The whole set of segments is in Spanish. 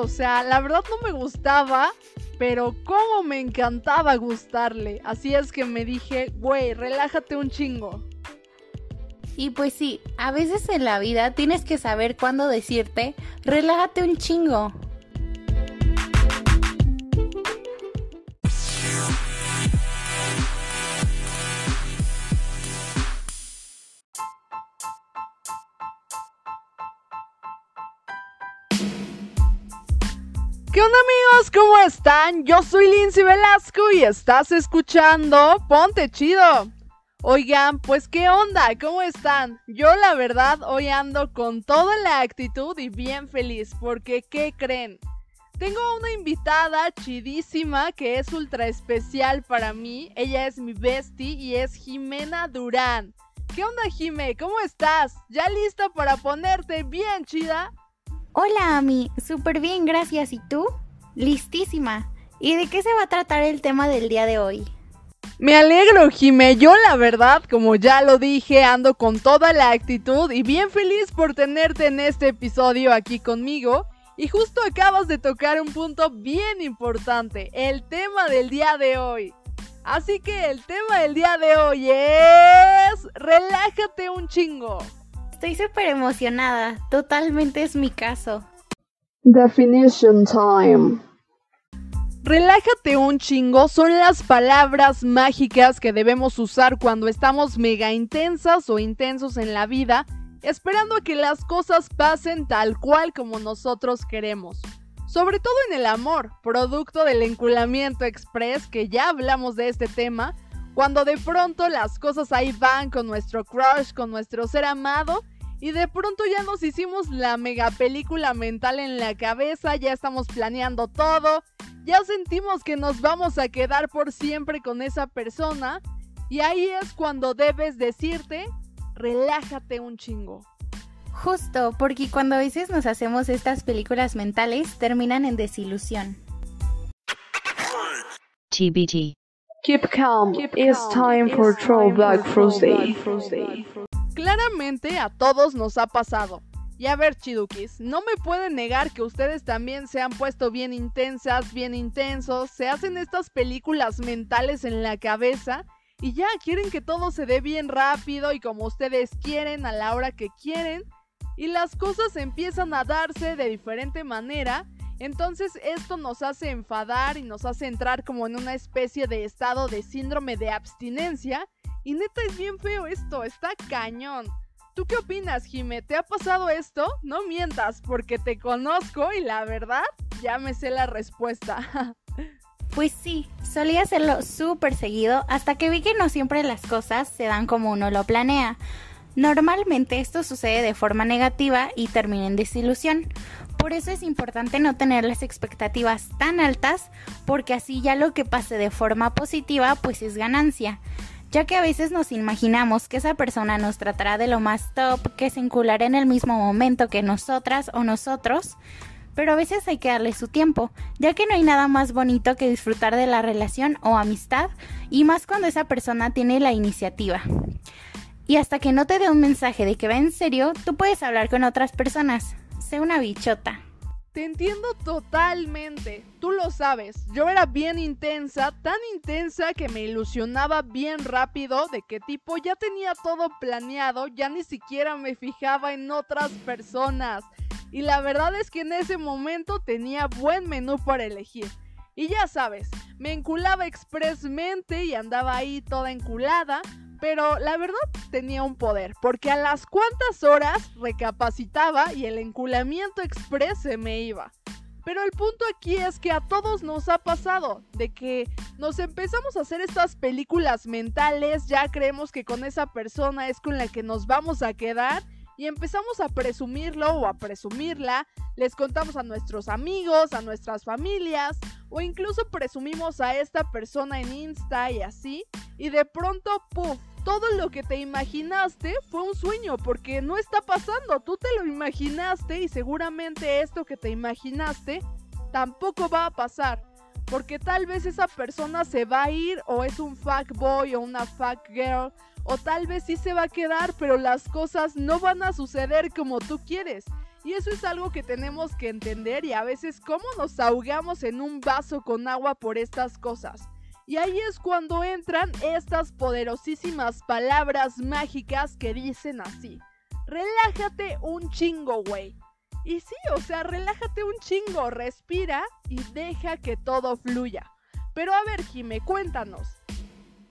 o sea, la verdad no me gustaba, pero cómo me encantaba gustarle. Así es que me dije, güey, relájate un chingo. Y pues sí, a veces en la vida tienes que saber cuándo decirte, relájate un chingo. ¿Qué onda amigos? ¿Cómo están? Yo soy Lindsay Velasco y estás escuchando Ponte Chido. Oigan, pues qué onda, ¿cómo están? Yo la verdad hoy ando con toda la actitud y bien feliz porque ¿qué creen? Tengo una invitada chidísima que es ultra especial para mí. Ella es mi bestie y es Jimena Durán. ¿Qué onda Jime? ¿Cómo estás? ¿Ya lista para ponerte bien chida? Hola, Ami. Súper bien, gracias. ¿Y tú? Listísima. ¿Y de qué se va a tratar el tema del día de hoy? Me alegro, Jime. Yo la verdad, como ya lo dije, ando con toda la actitud y bien feliz por tenerte en este episodio aquí conmigo. Y justo acabas de tocar un punto bien importante, el tema del día de hoy. Así que el tema del día de hoy es... Relájate un chingo. Estoy súper emocionada, totalmente es mi caso. Definition time. Relájate un chingo son las palabras mágicas que debemos usar cuando estamos mega intensas o intensos en la vida, esperando a que las cosas pasen tal cual como nosotros queremos. Sobre todo en el amor, producto del enculamiento express, que ya hablamos de este tema, cuando de pronto las cosas ahí van con nuestro crush, con nuestro ser amado, y de pronto ya nos hicimos la mega película mental en la cabeza, ya estamos planeando todo, ya sentimos que nos vamos a quedar por siempre con esa persona y ahí es cuando debes decirte, relájate un chingo. Justo, porque cuando a veces nos hacemos estas películas mentales terminan en desilusión. TBT. Keep calm. It's time for Throwback Thursday. Claramente a todos nos ha pasado. Y a ver, chidukis, no me pueden negar que ustedes también se han puesto bien intensas, bien intensos, se hacen estas películas mentales en la cabeza y ya quieren que todo se dé bien rápido y como ustedes quieren a la hora que quieren y las cosas empiezan a darse de diferente manera. Entonces esto nos hace enfadar y nos hace entrar como en una especie de estado de síndrome de abstinencia. Y neta es bien feo esto, está cañón. ¿Tú qué opinas, Jime? ¿Te ha pasado esto? No mientas, porque te conozco y la verdad ya me sé la respuesta. Pues sí, solía hacerlo súper seguido hasta que vi que no siempre las cosas se dan como uno lo planea. Normalmente esto sucede de forma negativa y termina en desilusión. Por eso es importante no tener las expectativas tan altas porque así ya lo que pase de forma positiva pues es ganancia ya que a veces nos imaginamos que esa persona nos tratará de lo más top, que se enculará en el mismo momento que nosotras o nosotros, pero a veces hay que darle su tiempo, ya que no hay nada más bonito que disfrutar de la relación o amistad, y más cuando esa persona tiene la iniciativa. Y hasta que no te dé un mensaje de que va en serio, tú puedes hablar con otras personas. Sé una bichota. Te entiendo totalmente. Tú lo sabes. Yo era bien intensa, tan intensa que me ilusionaba bien rápido de que tipo ya tenía todo planeado, ya ni siquiera me fijaba en otras personas. Y la verdad es que en ese momento tenía buen menú para elegir. Y ya sabes, me enculaba expresamente y andaba ahí toda enculada, pero la verdad tenía un poder, porque a las cuantas horas recapacitaba y el enculamiento express se me iba. Pero el punto aquí es que a todos nos ha pasado, de que nos empezamos a hacer estas películas mentales, ya creemos que con esa persona es con la que nos vamos a quedar y empezamos a presumirlo o a presumirla, les contamos a nuestros amigos, a nuestras familias o incluso presumimos a esta persona en Insta y así y de pronto, puff, todo lo que te imaginaste fue un sueño porque no está pasando, tú te lo imaginaste y seguramente esto que te imaginaste tampoco va a pasar. Porque tal vez esa persona se va a ir o es un fuck boy o una fuck girl o tal vez sí se va a quedar, pero las cosas no van a suceder como tú quieres. Y eso es algo que tenemos que entender y a veces cómo nos ahogamos en un vaso con agua por estas cosas. Y ahí es cuando entran estas poderosísimas palabras mágicas que dicen así. Relájate un chingo, güey. Y sí, o sea, relájate un chingo, respira y deja que todo fluya. Pero a ver, Jime, cuéntanos.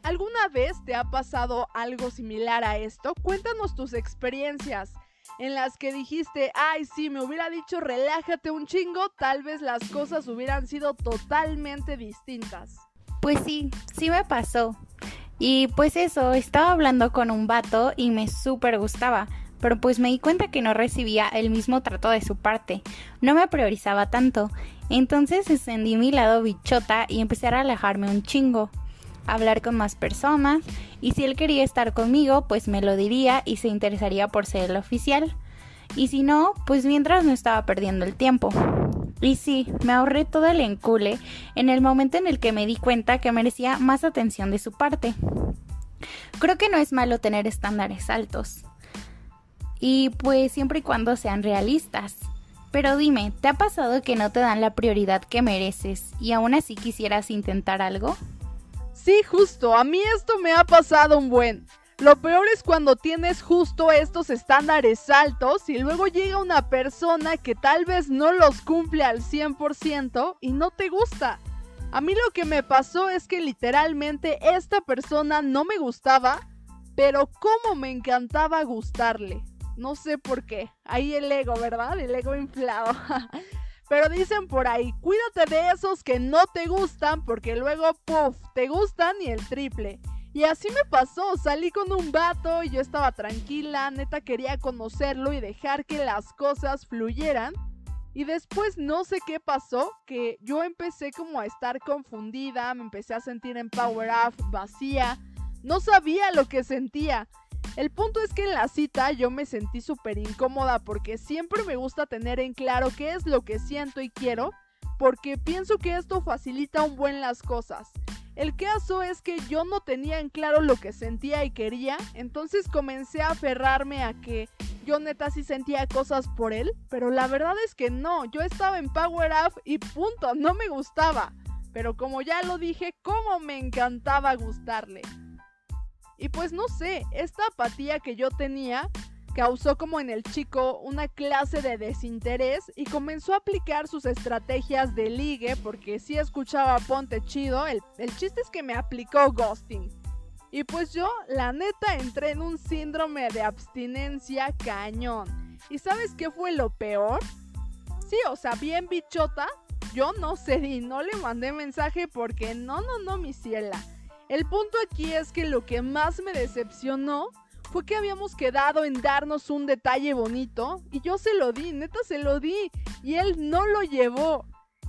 ¿Alguna vez te ha pasado algo similar a esto? Cuéntanos tus experiencias en las que dijiste, ay, sí, me hubiera dicho relájate un chingo, tal vez las cosas hubieran sido totalmente distintas. Pues sí, sí me pasó. Y pues eso, estaba hablando con un vato y me súper gustaba, pero pues me di cuenta que no recibía el mismo trato de su parte, no me priorizaba tanto. Entonces encendí mi lado bichota y empecé a relajarme un chingo hablar con más personas y si él quería estar conmigo, pues me lo diría y se interesaría por ser el oficial. Y si no, pues mientras no estaba perdiendo el tiempo. Y sí, me ahorré todo el encule en el momento en el que me di cuenta que merecía más atención de su parte. Creo que no es malo tener estándares altos. Y pues siempre y cuando sean realistas. Pero dime, ¿te ha pasado que no te dan la prioridad que mereces y aún así quisieras intentar algo? Sí, justo, a mí esto me ha pasado un buen. Lo peor es cuando tienes justo estos estándares altos y luego llega una persona que tal vez no los cumple al 100% y no te gusta. A mí lo que me pasó es que literalmente esta persona no me gustaba, pero cómo me encantaba gustarle. No sé por qué. Ahí el ego, ¿verdad? El ego inflado. Pero dicen por ahí, cuídate de esos que no te gustan porque luego, puff, te gustan y el triple. Y así me pasó, salí con un vato y yo estaba tranquila, neta quería conocerlo y dejar que las cosas fluyeran. Y después no sé qué pasó, que yo empecé como a estar confundida, me empecé a sentir en power up, vacía, no sabía lo que sentía. El punto es que en la cita yo me sentí súper incómoda porque siempre me gusta tener en claro qué es lo que siento y quiero, porque pienso que esto facilita un buen las cosas. El caso es que yo no tenía en claro lo que sentía y quería, entonces comencé a aferrarme a que yo neta sí sentía cosas por él, pero la verdad es que no, yo estaba en Power Up y punto, no me gustaba. Pero como ya lo dije, cómo me encantaba gustarle. Y pues no sé, esta apatía que yo tenía causó como en el chico una clase de desinterés y comenzó a aplicar sus estrategias de ligue porque sí escuchaba Ponte Chido, el, el chiste es que me aplicó ghosting. Y pues yo, la neta, entré en un síndrome de abstinencia cañón. ¿Y sabes qué fue lo peor? Sí, o sea, bien bichota, yo no cedí, no le mandé mensaje porque no, no, no, mi ciela. El punto aquí es que lo que más me decepcionó fue que habíamos quedado en darnos un detalle bonito y yo se lo di, neta se lo di y él no lo llevó.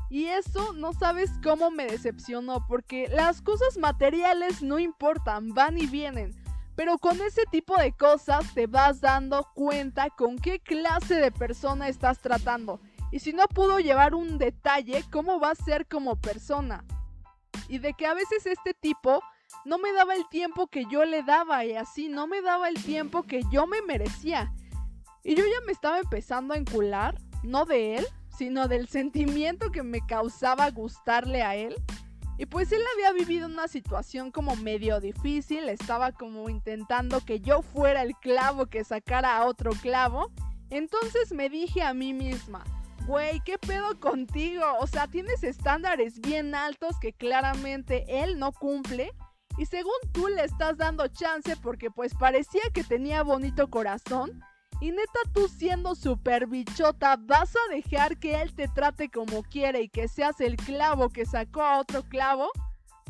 Y eso no sabes cómo me decepcionó porque las cosas materiales no importan, van y vienen. Pero con ese tipo de cosas te vas dando cuenta con qué clase de persona estás tratando. Y si no pudo llevar un detalle, ¿cómo va a ser como persona? Y de que a veces este tipo no me daba el tiempo que yo le daba y así no me daba el tiempo que yo me merecía. Y yo ya me estaba empezando a encular, no de él, sino del sentimiento que me causaba gustarle a él. Y pues él había vivido una situación como medio difícil, estaba como intentando que yo fuera el clavo que sacara a otro clavo. Entonces me dije a mí misma, güey, ¿qué pedo contigo? O sea, tienes estándares bien altos que claramente él no cumple. Y según tú le estás dando chance porque pues parecía que tenía bonito corazón. Y neta tú siendo super bichota, ¿vas a dejar que él te trate como quiere y que seas el clavo que sacó a otro clavo?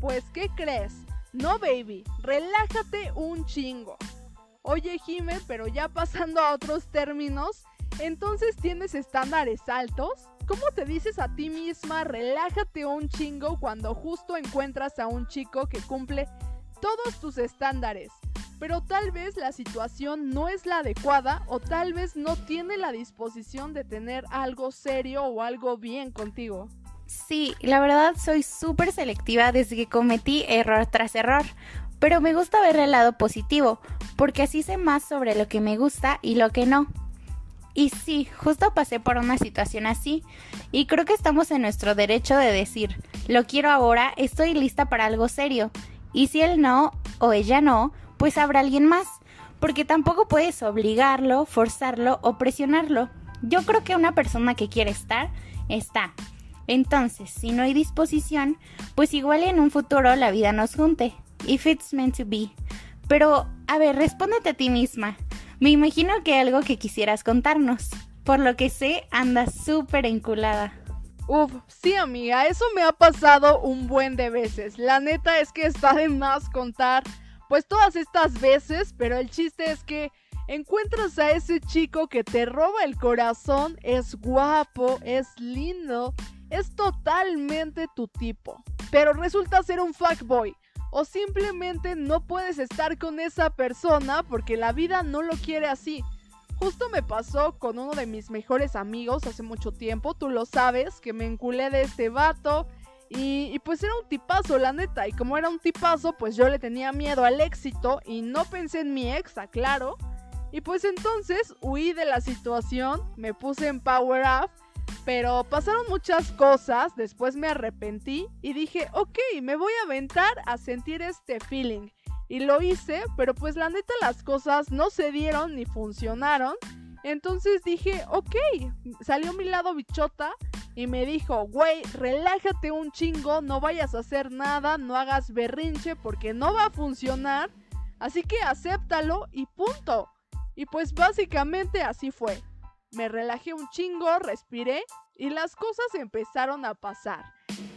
Pues, ¿qué crees? No, baby, relájate un chingo. Oye, Jime, pero ya pasando a otros términos, entonces tienes estándares altos. ¿Cómo te dices a ti misma relájate un chingo cuando justo encuentras a un chico que cumple todos tus estándares? Pero tal vez la situación no es la adecuada o tal vez no tiene la disposición de tener algo serio o algo bien contigo. Sí, la verdad soy súper selectiva desde que cometí error tras error, pero me gusta ver el lado positivo, porque así sé más sobre lo que me gusta y lo que no. Y sí, justo pasé por una situación así, y creo que estamos en nuestro derecho de decir, lo quiero ahora, estoy lista para algo serio, y si él no, o ella no, pues habrá alguien más, porque tampoco puedes obligarlo, forzarlo o presionarlo. Yo creo que una persona que quiere estar, está. Entonces, si no hay disposición, pues igual en un futuro la vida nos junte. If it's meant to be. Pero, a ver, respóndete a ti misma. Me imagino que algo que quisieras contarnos. Por lo que sé, andas súper enculada. Uf, sí amiga, eso me ha pasado un buen de veces. La neta es que está de más contar pues todas estas veces, pero el chiste es que encuentras a ese chico que te roba el corazón, es guapo, es lindo, es totalmente tu tipo, pero resulta ser un fuckboy. O simplemente no puedes estar con esa persona porque la vida no lo quiere así. Justo me pasó con uno de mis mejores amigos hace mucho tiempo, tú lo sabes, que me enculé de este vato y, pues era un tipazo, la neta. Y como era un tipazo, pues yo le tenía miedo al éxito y no pensé en mi ex, claro. Y pues entonces huí de la situación, me puse en Power Up, pero pasaron muchas cosas, después me arrepentí y dije, ok, me voy a aventar a sentir este feeling. Y lo hice, pero pues la neta las cosas no se dieron ni funcionaron. Entonces dije, ok, salió mi lado bichota y me dijo, güey, relájate un chingo, no vayas a hacer nada, no hagas berrinche porque no va a funcionar, así que acéptalo y punto. Y pues básicamente así fue. Me relajé un chingo, respiré y las cosas empezaron a pasar.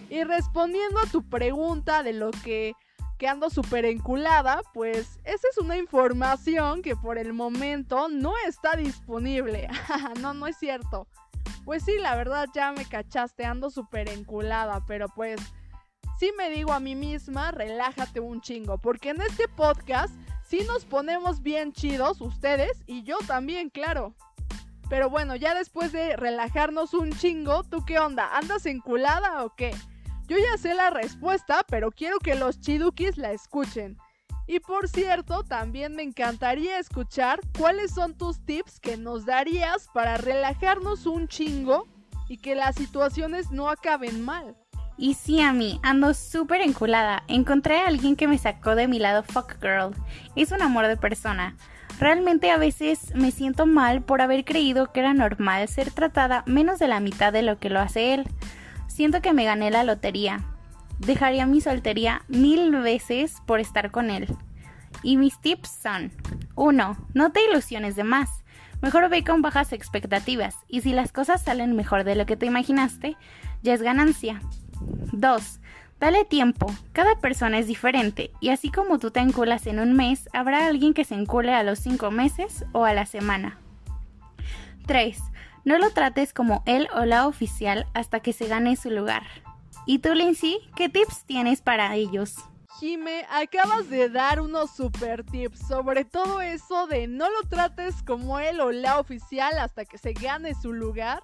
Y respondiendo a tu pregunta de lo que, que ando súper enculada, pues esa es una información que por el momento no está disponible. no, no es cierto. Pues sí, la verdad ya me cachaste, ando súper enculada, pero pues sí me digo a mí misma, relájate un chingo, porque en este podcast sí nos ponemos bien chidos, ustedes y yo también, claro. Pero bueno, ya después de relajarnos un chingo, ¿tú qué onda? ¿Andas enculada o qué? Yo ya sé la respuesta, pero quiero que los chidukis la escuchen. Y por cierto, también me encantaría escuchar cuáles son tus tips que nos darías para relajarnos un chingo y que las situaciones no acaben mal. Y sí, a mí, ando súper enculada. Encontré a alguien que me sacó de mi lado fuck girl. Es un amor de persona. Realmente a veces me siento mal por haber creído que era normal ser tratada menos de la mitad de lo que lo hace él. Siento que me gané la lotería dejaría mi soltería mil veces por estar con él. Y mis tips son 1. No te ilusiones de más. Mejor ve con bajas expectativas y si las cosas salen mejor de lo que te imaginaste, ya es ganancia. 2. Dale tiempo. Cada persona es diferente y así como tú te enculas en un mes, habrá alguien que se encule a los 5 meses o a la semana. 3. No lo trates como él o la oficial hasta que se gane su lugar. ¿Y tú, Lindsay, qué tips tienes para ellos? Jime, acabas de dar unos super tips, sobre todo eso de no lo trates como él o la oficial hasta que se gane su lugar.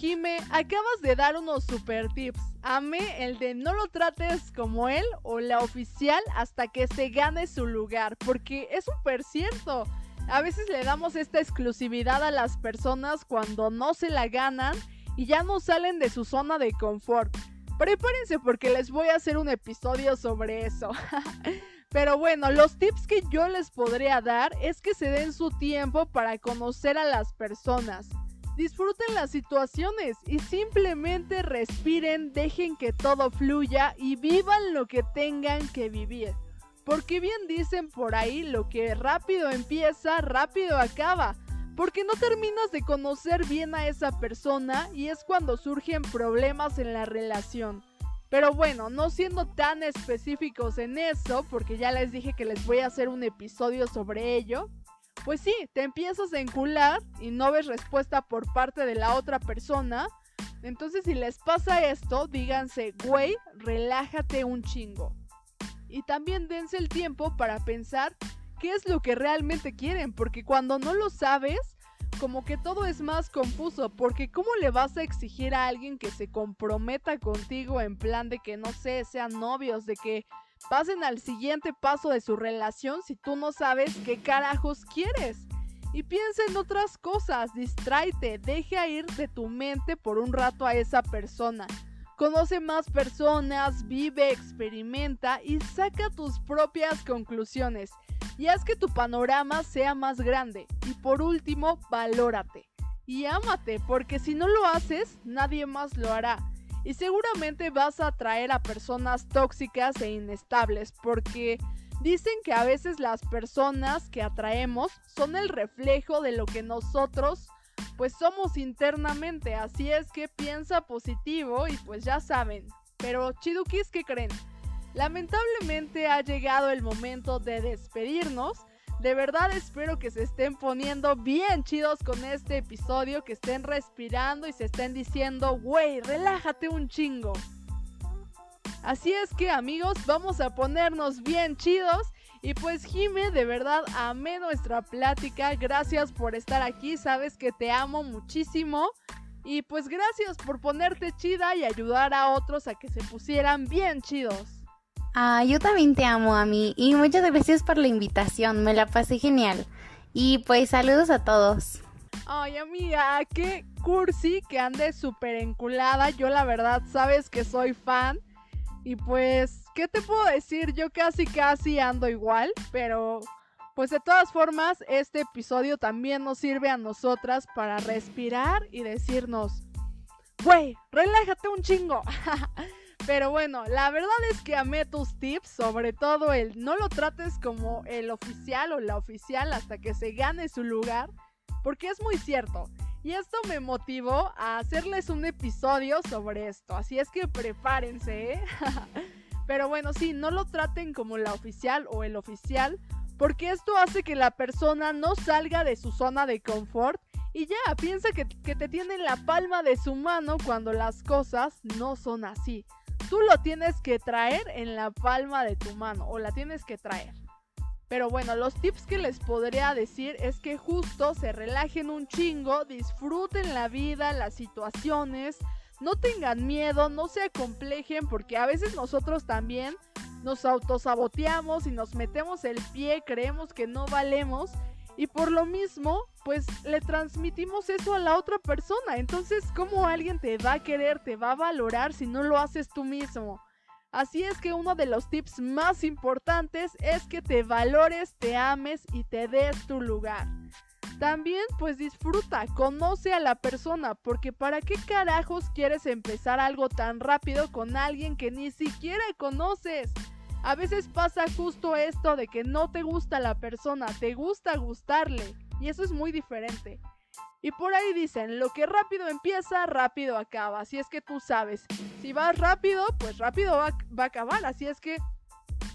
Jime, acabas de dar unos super tips. Amé el de no lo trates como él o la oficial hasta que se gane su lugar, porque es súper cierto. A veces le damos esta exclusividad a las personas cuando no se la ganan y ya no salen de su zona de confort. Prepárense porque les voy a hacer un episodio sobre eso. Pero bueno, los tips que yo les podría dar es que se den su tiempo para conocer a las personas. Disfruten las situaciones y simplemente respiren, dejen que todo fluya y vivan lo que tengan que vivir. Porque bien dicen por ahí, lo que rápido empieza, rápido acaba porque no terminas de conocer bien a esa persona y es cuando surgen problemas en la relación. Pero bueno, no siendo tan específicos en eso, porque ya les dije que les voy a hacer un episodio sobre ello, pues sí, te empiezas a encular y no ves respuesta por parte de la otra persona. Entonces si les pasa esto, díganse, güey, relájate un chingo. Y también dense el tiempo para pensar qué es lo que realmente quieren, porque cuando no lo sabes, como que todo es más confuso, porque ¿cómo le vas a exigir a alguien que se comprometa contigo en plan de que, no sé, sean novios, de que pasen al siguiente paso de su relación si tú no sabes qué carajos quieres? y piensa en otras cosas, distráete, deja ir de tu mente por un rato a esa persona. Conoce más personas, vive, experimenta y saca tus propias conclusiones. Y haz que tu panorama sea más grande. Y por último, valórate. Y ámate, porque si no lo haces, nadie más lo hará. Y seguramente vas a atraer a personas tóxicas e inestables, porque dicen que a veces las personas que atraemos son el reflejo de lo que nosotros pues somos internamente, así es que piensa positivo y pues ya saben. Pero chidukis, ¿qué creen? Lamentablemente ha llegado el momento de despedirnos. De verdad espero que se estén poniendo bien chidos con este episodio, que estén respirando y se estén diciendo, güey, relájate un chingo. Así es que amigos, vamos a ponernos bien chidos y pues Jime, de verdad amé nuestra plática. Gracias por estar aquí. Sabes que te amo muchísimo. Y pues gracias por ponerte chida y ayudar a otros a que se pusieran bien chidos. Ah, yo también te amo a mí y muchas gracias por la invitación, me la pasé genial. Y pues saludos a todos. Ay amiga, qué cursi que ande súper enculada. Yo la verdad sabes que soy fan. Y pues, ¿qué te puedo decir? Yo casi casi ando igual, pero pues de todas formas, este episodio también nos sirve a nosotras para respirar y decirnos, güey, relájate un chingo. Pero bueno, la verdad es que amé tus tips, sobre todo el no lo trates como el oficial o la oficial hasta que se gane su lugar, porque es muy cierto. Y esto me motivó a hacerles un episodio sobre esto. Así es que prepárense, ¿eh? Pero bueno, sí, no lo traten como la oficial o el oficial, porque esto hace que la persona no salga de su zona de confort y ya piensa que, que te tiene en la palma de su mano cuando las cosas no son así. Tú lo tienes que traer en la palma de tu mano o la tienes que traer. Pero bueno, los tips que les podría decir es que justo se relajen un chingo, disfruten la vida, las situaciones, no tengan miedo, no se acomplejen, porque a veces nosotros también nos autosaboteamos y nos metemos el pie, creemos que no valemos y por lo mismo, pues le transmitimos eso a la otra persona. Entonces, ¿cómo alguien te va a querer, te va a valorar si no lo haces tú mismo? Así es que uno de los tips más importantes es que te valores, te ames y te des tu lugar. También pues disfruta, conoce a la persona, porque ¿para qué carajos quieres empezar algo tan rápido con alguien que ni siquiera conoces? A veces pasa justo esto de que no te gusta la persona, te gusta gustarle, y eso es muy diferente. Y por ahí dicen, lo que rápido empieza, rápido acaba. Así es que tú sabes, si vas rápido, pues rápido va, a acabar. Así es que,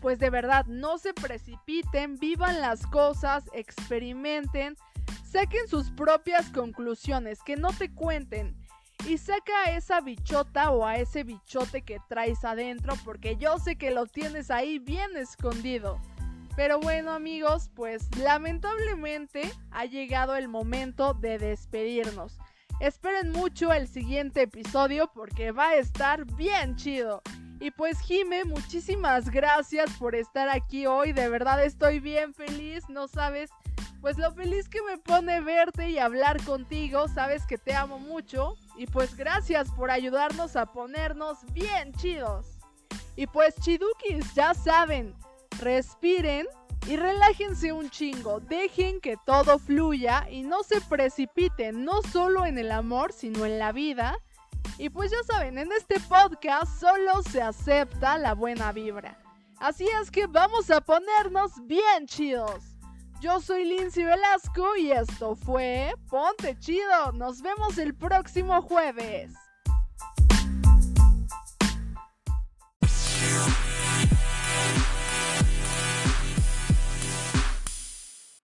pues de verdad, no se precipiten, vivan las cosas, experimenten, saquen sus propias conclusiones, que no te cuenten. Y saca a esa bichota o a ese bichote que traes adentro, porque yo sé que lo tienes ahí bien escondido. Pero bueno amigos, pues lamentablemente ha llegado el momento de despedirnos. Esperen mucho el siguiente episodio porque va a estar bien chido. Y pues Jime, muchísimas gracias por estar aquí hoy. De verdad estoy bien feliz, no sabes pues lo feliz que me pone verte y hablar contigo. Sabes que te amo mucho. Y pues gracias por ayudarnos a ponernos bien chidos. Y pues chidukis, ya saben, respiren y relájense un chingo, dejen que todo fluya y no se precipiten, no solo en el amor, sino en la vida. Y pues ya saben, en este podcast solo se acepta la buena vibra. Así es que vamos a ponernos bien chidos. Yo soy Lindsay Velasco y esto fue Ponte Chido. Nos vemos el próximo jueves.